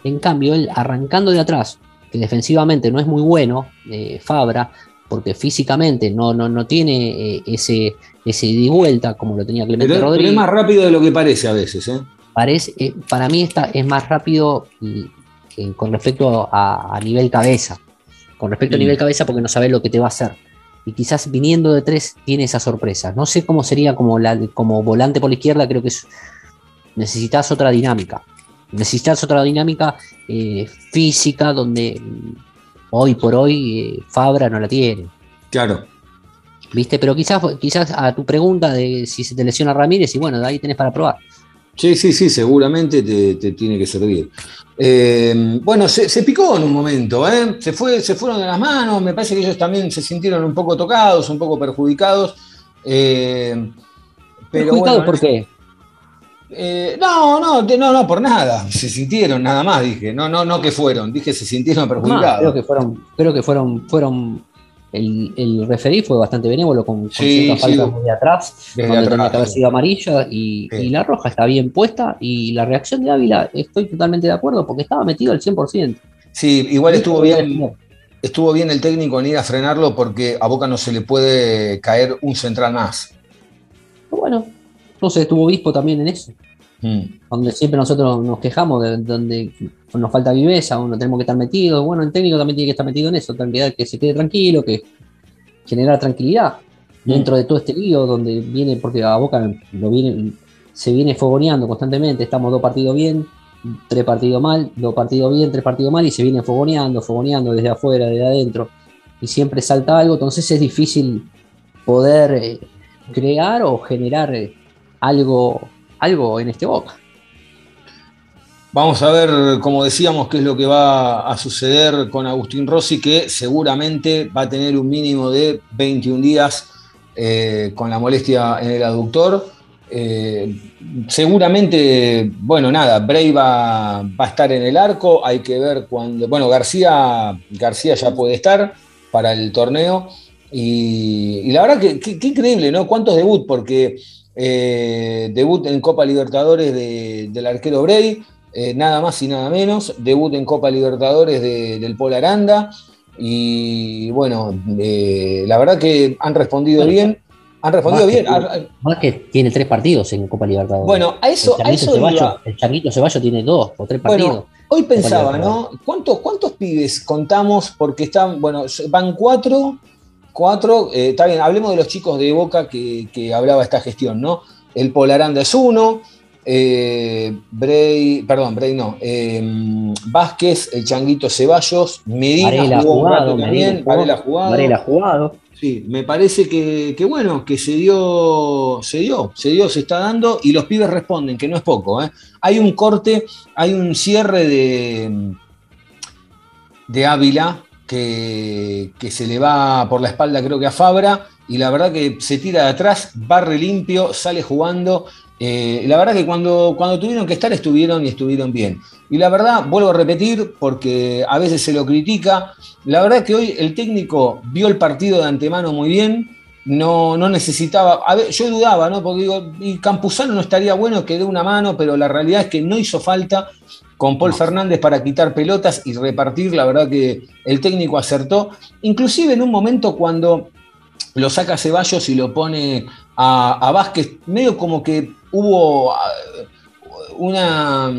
En cambio, él arrancando de atrás, que defensivamente no es muy bueno, eh, Fabra, porque físicamente no, no, no tiene eh, ese, ese ida y vuelta como lo tenía Clemente Pero, pero Rodríguez. es más rápido de lo que parece a veces. ¿eh? Parece, eh, para mí está, es más rápido y- que con respecto a, a nivel cabeza. Con respecto Mm. a nivel cabeza porque no sabes lo que te va a hacer. Y quizás viniendo de tres tiene esa sorpresa. No sé cómo sería como, la, como volante por la izquierda, creo que es, necesitas otra dinámica. Necesitas otra dinámica eh, física donde hoy por hoy eh, Fabra no la tiene. Claro. ¿Viste? Pero quizás, quizás a tu pregunta de si se te lesiona Ramírez, y bueno, de ahí tenés para probar. Sí, sí, sí, seguramente te, te tiene que servir. Eh, bueno, se, se picó en un momento, ¿eh? se, fue, se fueron de las manos, me parece que ellos también se sintieron un poco tocados, un poco perjudicados. eh, pero ¿Perjudicado bueno, por qué? Eh, no, no, no, no, por nada. Se sintieron, nada más, dije. No, no, no que fueron, dije se sintieron perjudicados. creo que fueron, creo que fueron, fueron el, el referí fue bastante benévolo con, con Sí, ciertas sí. faltas muy de atrás, donde atrás, tenía que haber sido amarilla y, Sí. y la roja está bien puesta y la reacción de Ávila estoy totalmente de acuerdo porque estaba metido al 100%. Sí, igual estuvo bien, estuvo bien el técnico en ir a frenarlo porque a Boca no se le puede caer un central más. Bueno, entonces estuvo Obispo también en eso, Mm. donde siempre nosotros nos quejamos de donde nos falta viveza, uno tenemos que estar metidos, bueno, el técnico también tiene que estar metido en eso, tranquilidad, que se quede tranquilo, que generar tranquilidad dentro de todo este lío donde viene, porque a Boca lo viene, se viene fogoneando constantemente, estamos dos partidos bien, tres partidos mal, dos partidos bien, tres partidos mal, y se viene fogoneando, fogoneando desde afuera, desde adentro, y siempre salta algo, entonces es difícil poder eh, crear o generar eh, algo, algo en este Boca. Vamos a ver, como decíamos, qué es lo que va a suceder con Agustín Rossi, que seguramente va a tener un mínimo de 21 días eh, con la molestia en el aductor. Eh, seguramente, bueno, nada, Bray va, va a estar en el arco, hay que ver cuando, bueno, García, García ya puede estar para el torneo. Y, y la verdad que que increíble, ¿no? ¿Cuántos debut? Porque eh, debut en Copa Libertadores de- del arquero Bray, eh, nada más y nada menos. Debut en Copa Libertadores de- del Pol Aranda. Y bueno, eh, la verdad que han respondido bien. Han respondido Más que- bien. Ah, Más que tiene tres partidos en Copa Libertadores. Bueno, a eso, el a Changuito eso Ceballos, iba. el Changuito Ceballos tiene dos o tres partidos. Bueno, hoy pensaba. ¿no? ¿Cuántos, ¿Cuántos pibes contamos? Porque están, bueno, van cuatro, cuatro, eh, está bien, hablemos de los chicos de Boca que, que hablaba esta gestión, ¿no? El Polaranda es uno, eh, Bray, perdón, Bray no, eh, Vázquez, el Changuito Ceballos, Medina Varela jugó un jugado, rato también, Varela jugado. Varela jugado. Sí, me parece que, que bueno, que se dio, se dio, se dio, se está dando y los pibes responden, que no es poco. ¿eh? Hay un corte, hay un cierre de, de Ávila que, se le va por la espalda creo que a Fabra y la verdad que se tira de atrás, barre limpio, sale jugando. Eh, la verdad que cuando, cuando tuvieron que estar estuvieron y estuvieron bien. Y la verdad, vuelvo a repetir, porque a veces se lo critica, la verdad que hoy el técnico vio el partido de antemano muy bien, no, no necesitaba, a ver, yo dudaba, ¿no? Porque digo, y Campuzano no estaría bueno que dé una mano, pero la realidad es que no hizo falta con Paul Fernández para quitar pelotas y repartir, la verdad que el técnico acertó, inclusive en un momento cuando lo saca Ceballos y lo pone a, a Vázquez, medio como que hubo ah, una,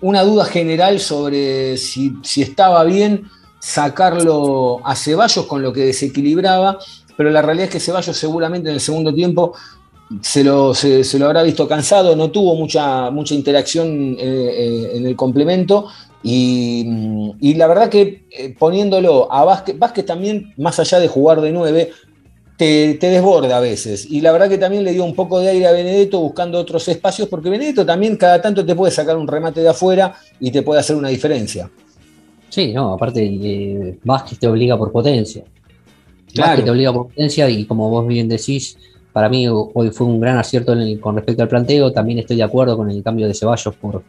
una duda general sobre si, si estaba bien sacarlo a Ceballos con lo que desequilibraba, pero la realidad es que Ceballos seguramente en el segundo tiempo se lo, se, se lo habrá visto cansado, no tuvo mucha, mucha interacción eh, eh, en el complemento Y, mm, y la verdad que eh, poniéndolo a Vázquez, Vázquez también, más allá de jugar de 9, te, te, desborda a veces. Y la verdad que también le dio un poco de aire a Benedetto buscando otros espacios, porque Benedetto también cada tanto te puede sacar un remate de afuera y te puede hacer una diferencia. Sí, no, aparte eh, Vázquez te obliga por potencia. Claro. Vázquez te obliga por potencia y como vos bien decís, para mí hoy fue un gran acierto con respecto al planteo. También estoy de acuerdo con el cambio de Ceballos por,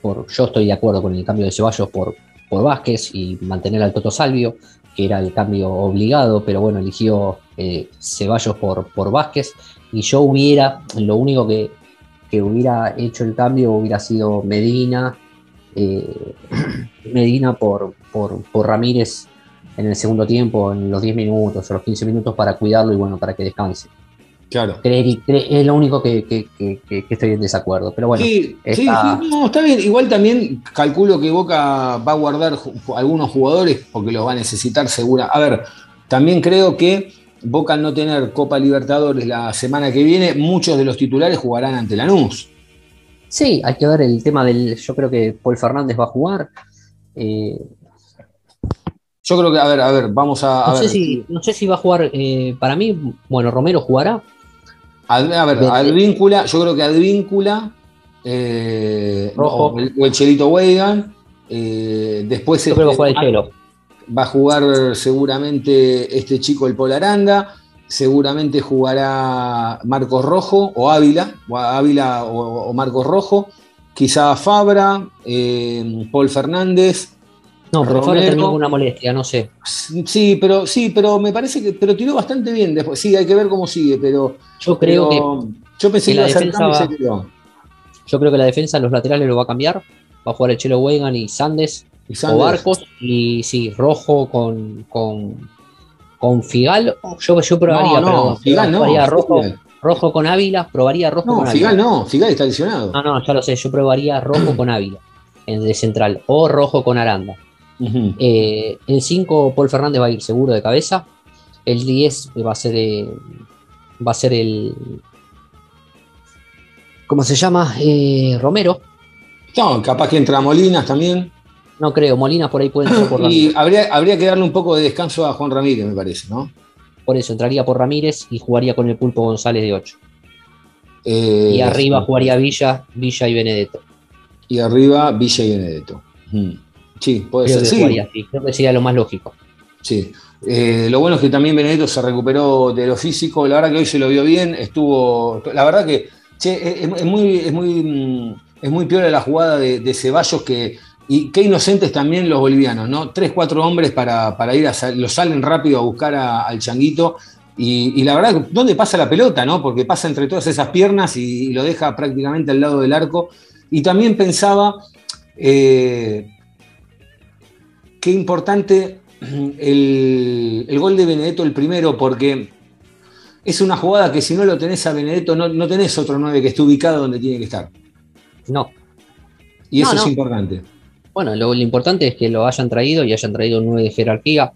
por yo estoy de acuerdo con el cambio de Ceballos por, por Vázquez y mantener al Toto Salvio, que era el cambio obligado, pero bueno, eligió eh, Ceballos por, por Vázquez. Y yo hubiera, lo único que, que hubiera hecho el cambio hubiera sido Medina, eh, Medina por, por, por Ramírez en el segundo tiempo, en los 10 minutos o los 15 minutos para cuidarlo y bueno, para que descanse. Claro. Es lo único que, que- que- estoy en desacuerdo. Pero bueno, sí, está- sí, no, está bien. Igual también calculo que Boca va a guardar algunos jugadores porque los va a necesitar segura. A ver, también creo que Boca al no tener Copa Libertadores la semana que viene, muchos de los titulares jugarán ante Lanús. sí, hay que ver el tema del. Yo creo que Paul Fernández va a jugar. Eh, Yo creo que, a ver, a ver, vamos a, a no, sé ver. si, no sé si va a jugar. eh, para mí, bueno, Romero jugará. Ad- a ver. Advíncula, yo creo que Advíncula, eh, Rojo. o el, o el Chelito Weigan, eh, después Yo creo que este, juega el Chelo. va a jugar seguramente este chico el Pol Aranda, seguramente jugará Marcos Rojo o Ávila, o Ávila o, o Marcos Rojo, quizá Fabra, eh, Paul Fernández. No, pero Romero. terminó con una molestia, no sé. Sí, pero sí, pero me parece que pero tiró bastante bien después. Sí, hay que ver cómo sigue, pero, Yo creo que yo pensé que la defensa va- se. Yo creo que la defensa, los laterales lo va a cambiar. Va a jugar el Chelo Weigan y Sandes Y o Barcos. Y sí, Rojo con, con, con Figal. Yo, yo probaría, no, no, Figal no. probaría rojo, Figal. rojo con Ávila. Probaría rojo No, con Figal Ávila. no, Figal está lesionado. No, no, ya lo sé. Yo probaría rojo con Ávila en de central. O rojo con Aranda. Eh, el 5, Paul Fernández va a ir seguro de cabeza. El 10 va a ser, eh, va a ser el. ¿Cómo se llama? Eh, Romero. No, capaz que entra Molinas también. No creo, Molina por ahí puede entrar por Ramírez. Y habría, habría que darle un poco de descanso a Juan Ramírez, me parece, ¿no? Por eso entraría por Ramírez y jugaría con el Pulpo González de 8. Eh, Y arriba jugaría Villa, Villa y Benedetto. Y arriba Villa y Benedetto. Sí, puede Creo ser. que Sí, jugaría así. Creo que sería lo más lógico. sí. Eh, lo bueno es que también Benedetto se recuperó de lo físico. La verdad que hoy se lo vio bien. Estuvo. La verdad que che, es, es muy, es, muy, mm, es muy piola la jugada de, de Ceballos que. Y qué inocentes también los bolivianos, ¿no? Tres, cuatro hombres para, para ir a. Lo salen rápido a buscar a- al changuito. Y, y la verdad, ¿dónde pasa la pelota, no? Porque pasa entre todas esas piernas y, y lo deja prácticamente al lado del arco. Y también pensaba. eh, qué importante el, el gol de Benedetto el primero, porque es una jugada que si no lo tenés a Benedetto, no, no tenés otro 9 que esté ubicado donde tiene que estar. No. Y eso no. es importante. Bueno, lo, lo importante es que lo hayan traído y hayan traído un 9 de jerarquía.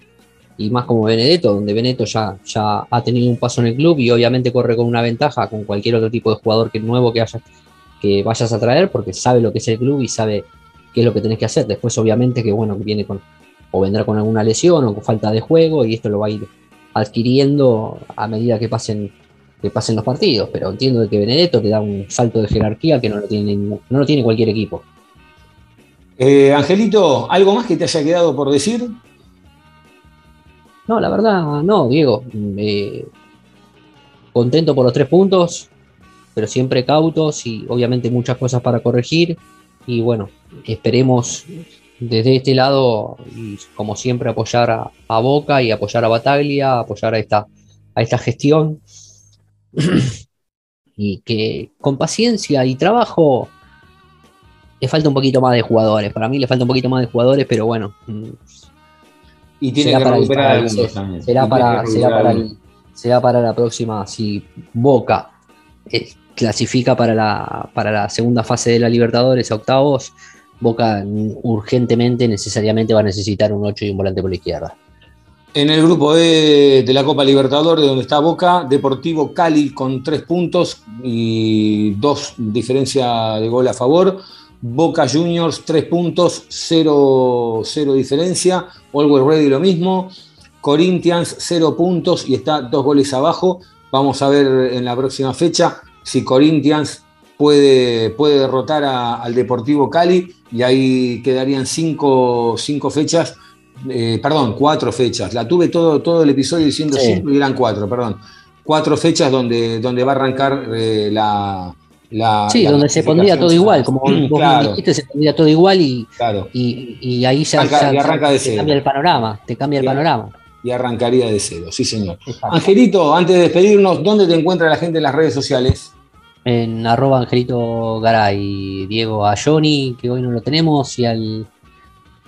Y más como Benedetto, donde Benedetto ya, ya ha tenido un paso en el club y obviamente corre con una ventaja con cualquier otro tipo de jugador que nuevo que haya, que vayas a traer, porque sabe lo que es el club y sabe qué es lo que tenés que hacer. Después, obviamente, que bueno, viene con, o vendrá con alguna lesión o con falta de juego, y esto lo va a ir adquiriendo a medida que pasen, que pasen los partidos. Pero entiendo de que Benedetto te da un salto de jerarquía que no lo tiene, no lo tiene cualquier equipo. Eh, Angelito, ¿algo más que te haya quedado por decir? No, la verdad, no, Diego. Eh, contento por los tres puntos, pero siempre cautos y obviamente muchas cosas para corregir. Y bueno, esperemos desde este lado, y como siempre, apoyar a, a Boca y apoyar a Bataglia, apoyar a esta, a esta gestión. y que con paciencia y trabajo le falta un poquito más de jugadores. Para mí le falta un poquito más de jugadores, pero bueno, mm, Y tiene será que para, recuperar el- también. será para, será para el- será para la próxima, si Boca eh, clasifica para la, para la segunda fase de la Libertadores a octavos, Boca urgentemente, necesariamente va a necesitar un 8 y un volante por la izquierda. En el grupo E de la Copa Libertadores, donde está Boca, Deportivo Cali con tres puntos y dos diferencia de gol a favor. Boca Juniors, 3 puntos, 0, diferencia. Always Ready lo mismo. Corinthians, 0 puntos y está dos goles abajo. Vamos a ver en la próxima fecha si Corinthians puede, puede derrotar al Deportivo Cali y ahí quedarían 5 fechas. Eh, perdón, cuatro fechas. La tuve todo, todo el episodio diciendo 5 y eran 4, perdón. Cuatro fechas donde, donde va a arrancar eh, la, sí, donde se pondría todo igual, como vos dijiste, se pondría todo igual y, y, ahí se, arranca de cambia el panorama, te cambia el panorama. Y arrancaría de cero, sí señor. Angelito, antes de despedirnos, ¿dónde te encuentra la gente en las redes sociales? En arroba Angelito Garay, Diego a que hoy no lo tenemos, y al,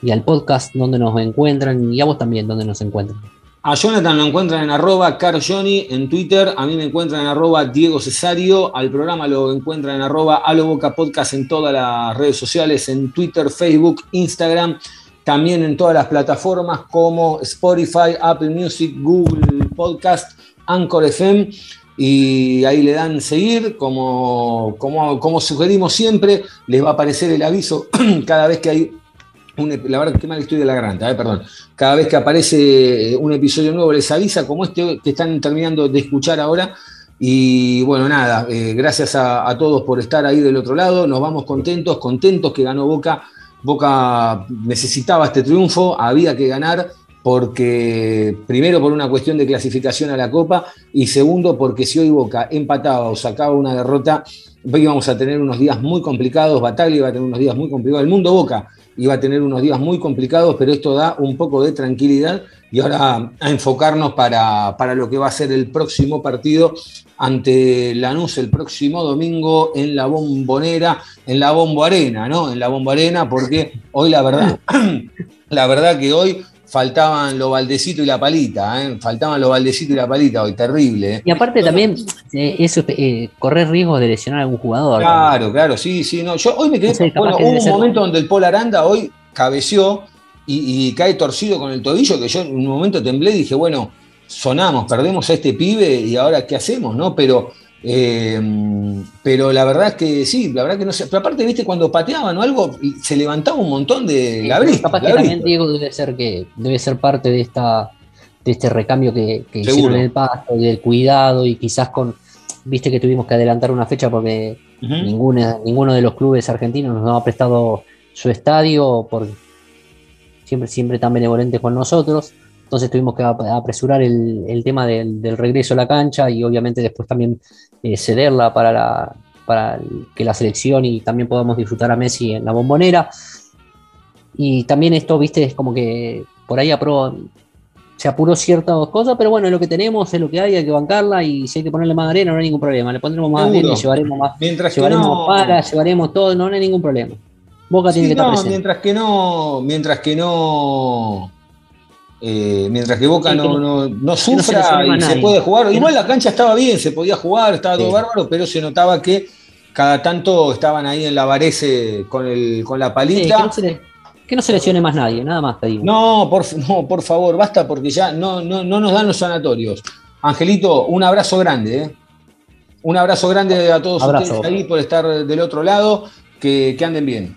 y al podcast donde nos encuentran, y a vos también donde nos encuentran. A Jonathan lo encuentran en arroba carjohnny en Twitter, a mí me encuentran en arroba Diego Cesario, al programa lo encuentran en arroba Aloboca Podcast en todas las redes sociales, en Twitter, Facebook, Instagram, también en todas las plataformas como Spotify, Apple Music, Google Podcast, Anchor FM y ahí le dan seguir, como, como, sugerimos siempre, les va a aparecer el aviso cada vez que hay la verdad que mal estoy de la garganta, eh, perdón. Cada vez que aparece eh, un episodio nuevo les avisa, como este que están terminando de escuchar ahora. Y bueno, nada, eh, gracias a, todos por estar ahí del otro lado. Nos vamos contentos, contentos que ganó Boca. Boca necesitaba este triunfo, había que ganar porque primero por una cuestión de clasificación a la Copa y segundo porque si hoy Boca empataba o sacaba una derrota, íbamos a tener unos días muy complicados, Bataglia iba a tener unos días muy complicados, el mundo Boca iba a tener unos días muy complicados, pero esto da un poco de tranquilidad y ahora a enfocarnos para, lo que va a ser el próximo partido ante Lanús el próximo domingo en la bombonera, en la bombo arena, ¿no? En la bombo arena, porque hoy la verdad, la verdad que hoy faltaban los baldecitos y la palita, ¿eh? faltaban los baldecitos y la palita hoy, terrible. ¿eh? Y aparte también eh, eso, correr riesgo de lesionar a algún jugador. Claro, claro, sí, sí. No. Yo hoy me quedé, bueno, hubo un momento donde el Paul Aranda hoy cabeció y, cae torcido con el tobillo, que yo en un momento temblé y dije, bueno, sonamos, perdemos a este pibe y ahora qué hacemos, ¿no? Pero eh, pero la verdad es que sí, la verdad que no sé. Pero aparte, viste, cuando pateaban o algo, se levantaba un montón de sí, Capaz que también Diego debe ser que debe ser parte de esta de este recambio que, hicieron en el pasto y del cuidado y quizás con viste que tuvimos que adelantar una fecha porque ninguna, ninguno de los clubes argentinos nos ha prestado su estadio por siempre, siempre tan benevolentes con nosotros. Entonces tuvimos que apresurar el, tema del, regreso a la cancha y obviamente después también eh, cederla para, la, para que la selección y también podamos disfrutar a Messi en la bombonera. Y también esto, viste, es como que por ahí se apuró ciertas cosas, pero bueno, es lo que tenemos, es lo que hay, hay que bancarla y si hay que ponerle más arena no hay ningún problema. Le pondremos más arena y llevaremos más, Mientras llevaremos para, llevaremos todo, no, hay ningún problema. Boca tiene que estar presente. Mientras que no, mientras que no eh, mientras que Boca no, no, sufra y se puede jugar. Igual la cancha estaba bien, se podía jugar, estaba todo bárbaro, pero se notaba que cada tanto estaban ahí en la Varese con, el, con la palita. que, no se, lesione más nadie, nada más pedimos. No, por, no, por favor, basta porque ya no, no, nos dan los sanatorios. Angelito, un abrazo grande. ¿eh? Un abrazo grande a todos ustedes ahí por estar del otro lado. Que, que anden bien.